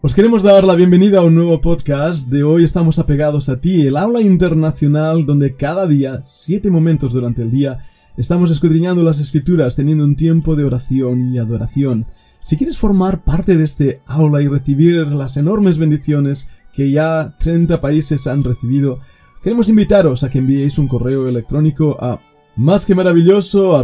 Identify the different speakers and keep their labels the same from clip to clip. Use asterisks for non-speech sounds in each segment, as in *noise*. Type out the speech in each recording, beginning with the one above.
Speaker 1: Os queremos dar la bienvenida a un nuevo podcast. De hoy estamos apegados a ti, el aula internacional donde cada día, siete momentos durante el día, estamos escudriñando las escrituras teniendo un tiempo de oración y adoración. Si quieres formar parte de este aula y recibir las enormes bendiciones que ya 30 países han recibido, queremos invitaros a que enviéis un correo electrónico a más que maravilloso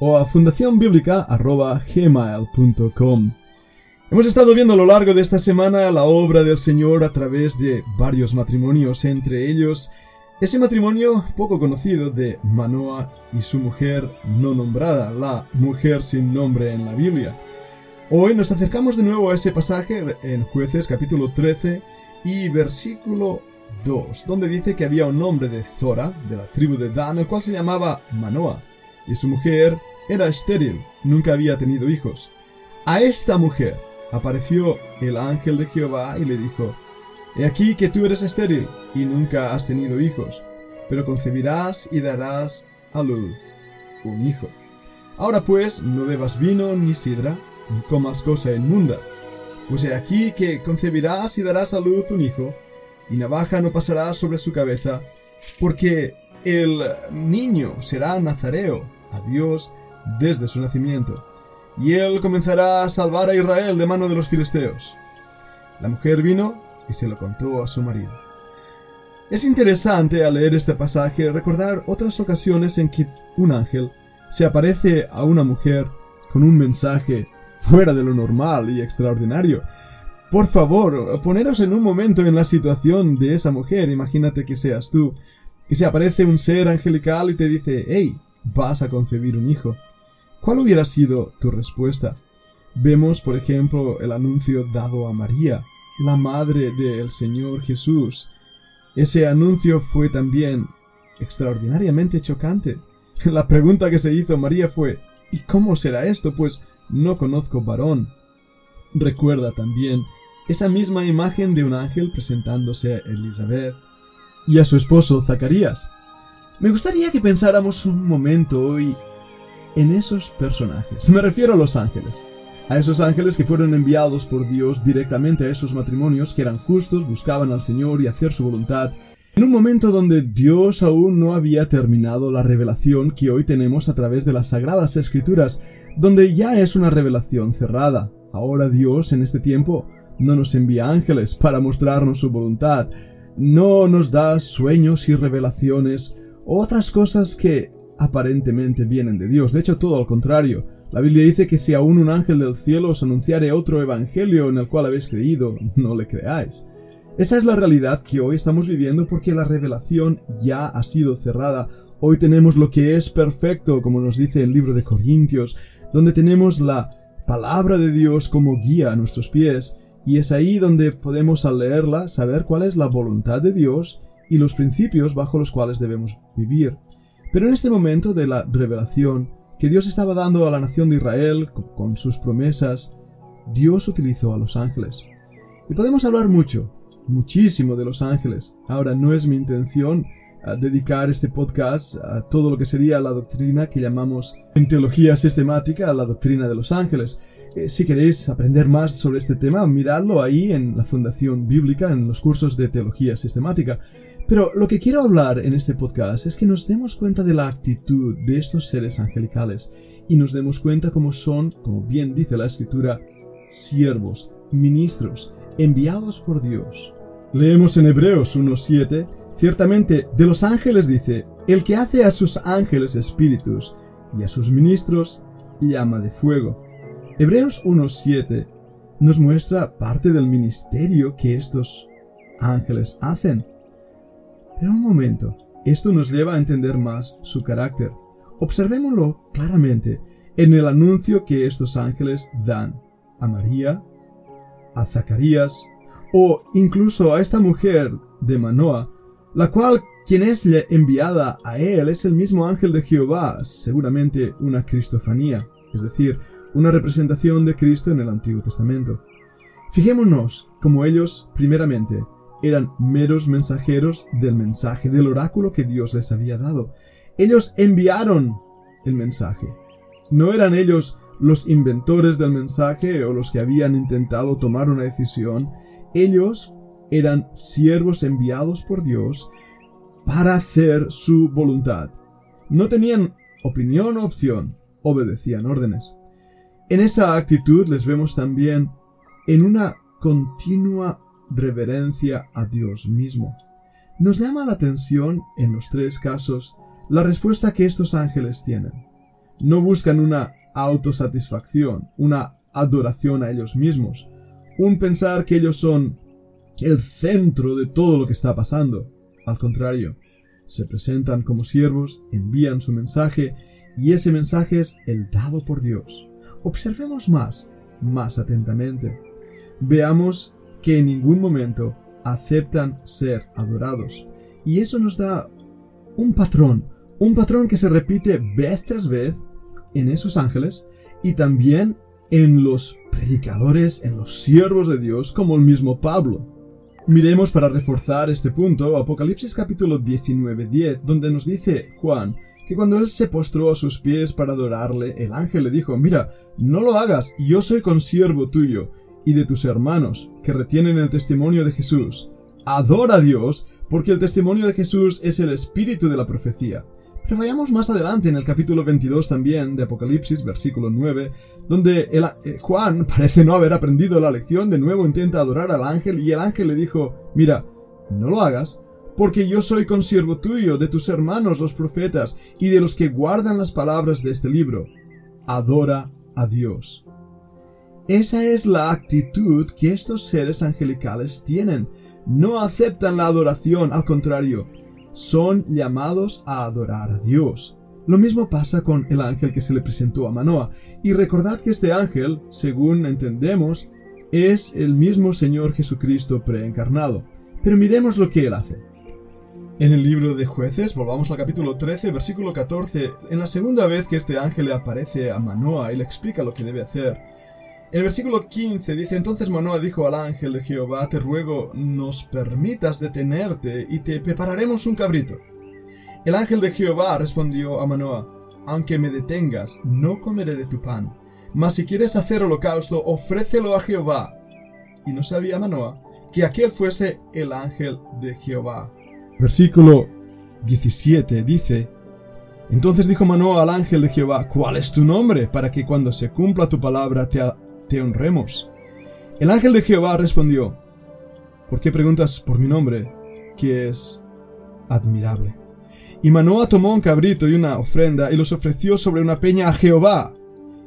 Speaker 1: o a fundacionbiblica.gmail.com. Hemos estado viendo a lo largo de esta semana la obra del Señor a través de varios matrimonios, entre ellos ese matrimonio poco conocido de Manoa y su mujer no nombrada, la mujer sin nombre en la Biblia. Hoy nos acercamos de nuevo a ese pasaje en Jueces capítulo 13 y versículo 2, donde dice que había un hombre de Zora, de la tribu de Dan, el cual se llamaba Manoa, y su mujer era estéril, nunca había tenido hijos. A esta mujer apareció el ángel de Jehová y le dijo, He aquí que tú eres estéril y nunca has tenido hijos, pero concebirás y darás a luz un hijo. Ahora pues, no bebas vino ni sidra, ni comas cosa inmunda, pues he aquí que concebirás y darás a luz un hijo, y navaja no pasará sobre su cabeza, porque el niño será nazareo a Dios desde su nacimiento y él comenzará a salvar a Israel de mano de los filisteos. La mujer vino y se lo contó a su marido. Es interesante al leer este pasaje recordar otras ocasiones en que un ángel se aparece a una mujer con un mensaje fuera de lo normal y extraordinario. Por favor, poneros en un momento en la situación de esa mujer, imagínate que seas tú, y se aparece un ser angelical y te dice, hey, vas a concebir un hijo. ¿Cuál hubiera sido tu respuesta? Vemos, por ejemplo, el anuncio dado a María, la madre del Señor Jesús. Ese anuncio fue también extraordinariamente chocante. *laughs* La pregunta que se hizo María fue ¿Y cómo será esto? Pues no conozco varón. Recuerda también esa misma imagen de un ángel presentándose a Elizabeth y a su esposo Zacarías. Me gustaría que pensáramos un momento hoy en esos personajes. Me refiero a los ángeles. A esos ángeles que fueron enviados por Dios directamente a esos matrimonios que eran justos, buscaban al Señor y hacer su voluntad, en un momento donde Dios aún no había terminado la revelación que hoy tenemos a través de las sagradas escrituras, donde ya es una revelación cerrada. Ahora Dios en este tiempo no nos envía ángeles para mostrarnos su voluntad, no nos da sueños y revelaciones, otras cosas que aparentemente vienen de Dios. De hecho, todo al contrario. La Biblia dice que si aún un ángel del cielo os anunciare otro evangelio en el cual habéis creído, no le creáis. Esa es la realidad que hoy estamos viviendo porque la revelación ya ha sido cerrada. Hoy tenemos lo que es perfecto, como nos dice el libro de Corintios, donde tenemos la palabra de Dios como guía a nuestros pies, y es ahí donde podemos al leerla saber cuál es la voluntad de Dios y los principios bajo los cuales debemos vivir. Pero en este momento de la revelación que Dios estaba dando a la nación de Israel con sus promesas, Dios utilizó a los ángeles. Y podemos hablar mucho, muchísimo de los ángeles. Ahora no es mi intención dedicar este podcast a todo lo que sería la doctrina que llamamos en teología sistemática la doctrina de los ángeles. Eh, si queréis aprender más sobre este tema, miradlo ahí en la Fundación Bíblica, en los cursos de teología sistemática. Pero lo que quiero hablar en este podcast es que nos demos cuenta de la actitud de estos seres angelicales y nos demos cuenta cómo son, como bien dice la escritura, siervos, ministros, enviados por Dios. Leemos en Hebreos 1.7, ciertamente de los ángeles dice, el que hace a sus ángeles espíritus y a sus ministros llama de fuego. Hebreos 1.7 nos muestra parte del ministerio que estos ángeles hacen. Pero un momento, esto nos lleva a entender más su carácter. Observémoslo claramente en el anuncio que estos ángeles dan a María, a Zacarías o incluso a esta mujer de Manoa, la cual quien es enviada a él es el mismo ángel de Jehová, seguramente una cristofanía, es decir, una representación de Cristo en el Antiguo Testamento. Fijémonos como ellos, primeramente, eran meros mensajeros del mensaje, del oráculo que Dios les había dado. Ellos enviaron el mensaje. No eran ellos los inventores del mensaje o los que habían intentado tomar una decisión, ellos eran siervos enviados por Dios para hacer su voluntad. No tenían opinión o opción, obedecían órdenes. En esa actitud les vemos también en una continua reverencia a Dios mismo. Nos llama la atención, en los tres casos, la respuesta que estos ángeles tienen. No buscan una autosatisfacción, una adoración a ellos mismos, un pensar que ellos son el centro de todo lo que está pasando. Al contrario, se presentan como siervos, envían su mensaje, y ese mensaje es el dado por Dios. Observemos más, más atentamente. Veamos que en ningún momento aceptan ser adorados. Y eso nos da un patrón, un patrón que se repite vez tras vez en esos ángeles y también en los predicadores, en los siervos de Dios, como el mismo Pablo. Miremos para reforzar este punto Apocalipsis capítulo 19:10, donde nos dice Juan que cuando él se postró a sus pies para adorarle, el ángel le dijo, mira, no lo hagas, yo soy consiervo tuyo y de tus hermanos, que retienen el testimonio de Jesús. Adora a Dios, porque el testimonio de Jesús es el espíritu de la profecía. Pero vayamos más adelante en el capítulo 22 también de Apocalipsis, versículo 9, donde eh, Juan *laughs* parece no haber aprendido la lección, de nuevo intenta adorar al ángel y el ángel le dijo, mira, no lo hagas, porque yo soy consiervo tuyo, de tus hermanos los profetas y de los que guardan las palabras de este libro. Adora a Dios. Esa es la actitud que estos seres angelicales tienen. No aceptan la adoración, al contrario, son llamados a adorar a Dios. Lo mismo pasa con el ángel que se le presentó a Manoa. Y recordad que este ángel, según entendemos, es el mismo Señor Jesucristo preencarnado. Pero miremos lo que él hace. En el libro de jueces, volvamos al capítulo 13, versículo 14, en la segunda vez que este ángel le aparece a Manoa y le explica lo que debe hacer, el versículo 15 dice, entonces Manoah dijo al ángel de Jehová, te ruego, nos permitas detenerte y te prepararemos un cabrito. El ángel de Jehová respondió a Manoah, aunque me detengas, no comeré de tu pan, mas si quieres hacer holocausto, ofrécelo a Jehová. Y no sabía Manoah que aquel fuese el ángel de Jehová. Versículo 17 dice, entonces dijo Manoah al ángel de Jehová, ¿cuál es tu nombre? Para que cuando se cumpla tu palabra te te honremos. El ángel de Jehová respondió, ¿por qué preguntas por mi nombre, que es admirable? Y Manoah tomó un cabrito y una ofrenda y los ofreció sobre una peña a Jehová.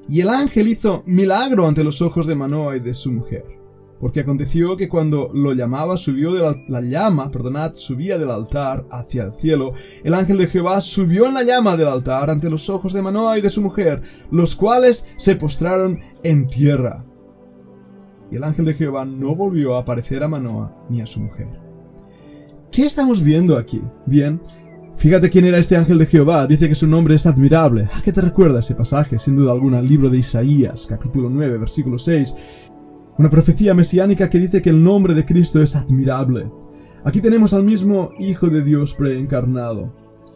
Speaker 1: Y el ángel hizo milagro ante los ojos de Manoah y de su mujer. Porque aconteció que cuando lo llamaba subió de la, la, llama, perdonad, subía del altar hacia el cielo. El ángel de Jehová subió en la llama del altar ante los ojos de Manoah y de su mujer, los cuales se postraron en tierra. Y el ángel de Jehová no volvió a aparecer a Manoah ni a su mujer. ¿Qué estamos viendo aquí? Bien, fíjate quién era este ángel de Jehová. Dice que su nombre es admirable. ¿A qué te recuerda ese pasaje? Sin duda alguna, el libro de Isaías, capítulo 9, versículo 6. Una profecía mesiánica que dice que el nombre de Cristo es admirable. Aquí tenemos al mismo Hijo de Dios preencarnado,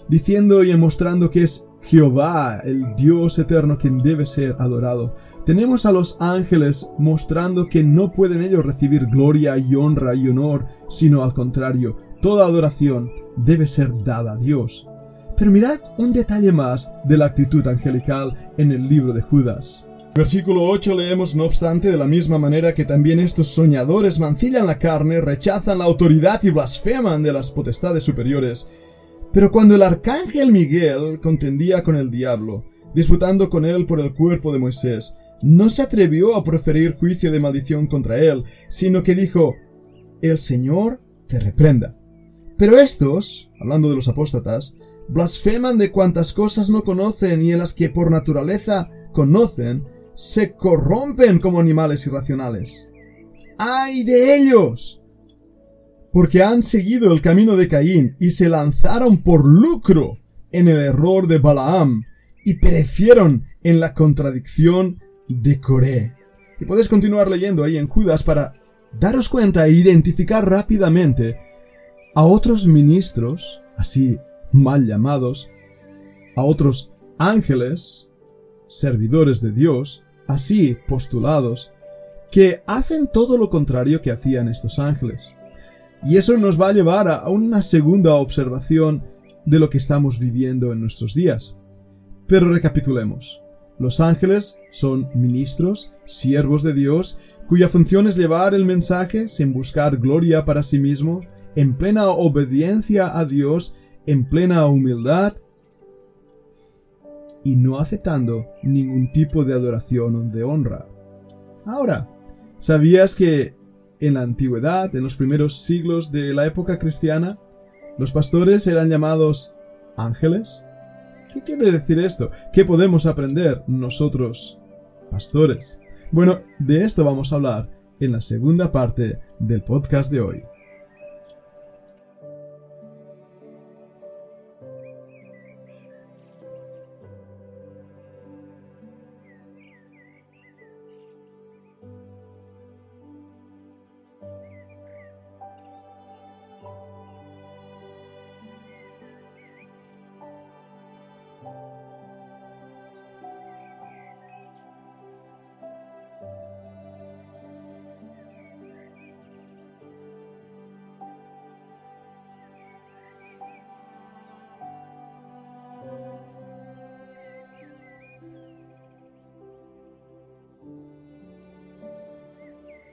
Speaker 1: diciendo y mostrando que es Jehová, el Dios eterno quien debe ser adorado. Tenemos a los ángeles mostrando que no pueden ellos recibir gloria y honra y honor, sino al contrario, toda adoración debe ser dada a Dios. Pero mirad un detalle más de la actitud angelical en el libro de Judas. Versículo 8 leemos no obstante de la misma manera que también estos soñadores mancillan la carne, rechazan la autoridad y blasfeman de las potestades superiores pero cuando el arcángel Miguel contendía con el diablo, disputando con él por el cuerpo de Moisés, no se atrevió a proferir juicio de maldición contra él, sino que dijo, El Señor te reprenda. Pero estos, hablando de los apóstatas, blasfeman de cuantas cosas no conocen y en las que por naturaleza conocen, se corrompen como animales irracionales. ¡Ay de ellos! porque han seguido el camino de Caín y se lanzaron por lucro en el error de Balaam y perecieron en la contradicción de Coré. Y podéis continuar leyendo ahí en Judas para daros cuenta e identificar rápidamente a otros ministros, así mal llamados, a otros ángeles, servidores de Dios, así postulados que hacen todo lo contrario que hacían estos ángeles. Y eso nos va a llevar a una segunda observación de lo que estamos viviendo en nuestros días. Pero recapitulemos. Los ángeles son ministros, siervos de Dios, cuya función es llevar el mensaje sin buscar gloria para sí mismos, en plena obediencia a Dios, en plena humildad y no aceptando ningún tipo de adoración o de honra. Ahora, ¿sabías que en la antigüedad, en los primeros siglos de la época cristiana, los pastores eran llamados ángeles? ¿Qué quiere decir esto? ¿Qué podemos aprender nosotros, pastores? Bueno, de esto vamos a hablar en la segunda parte del podcast de hoy.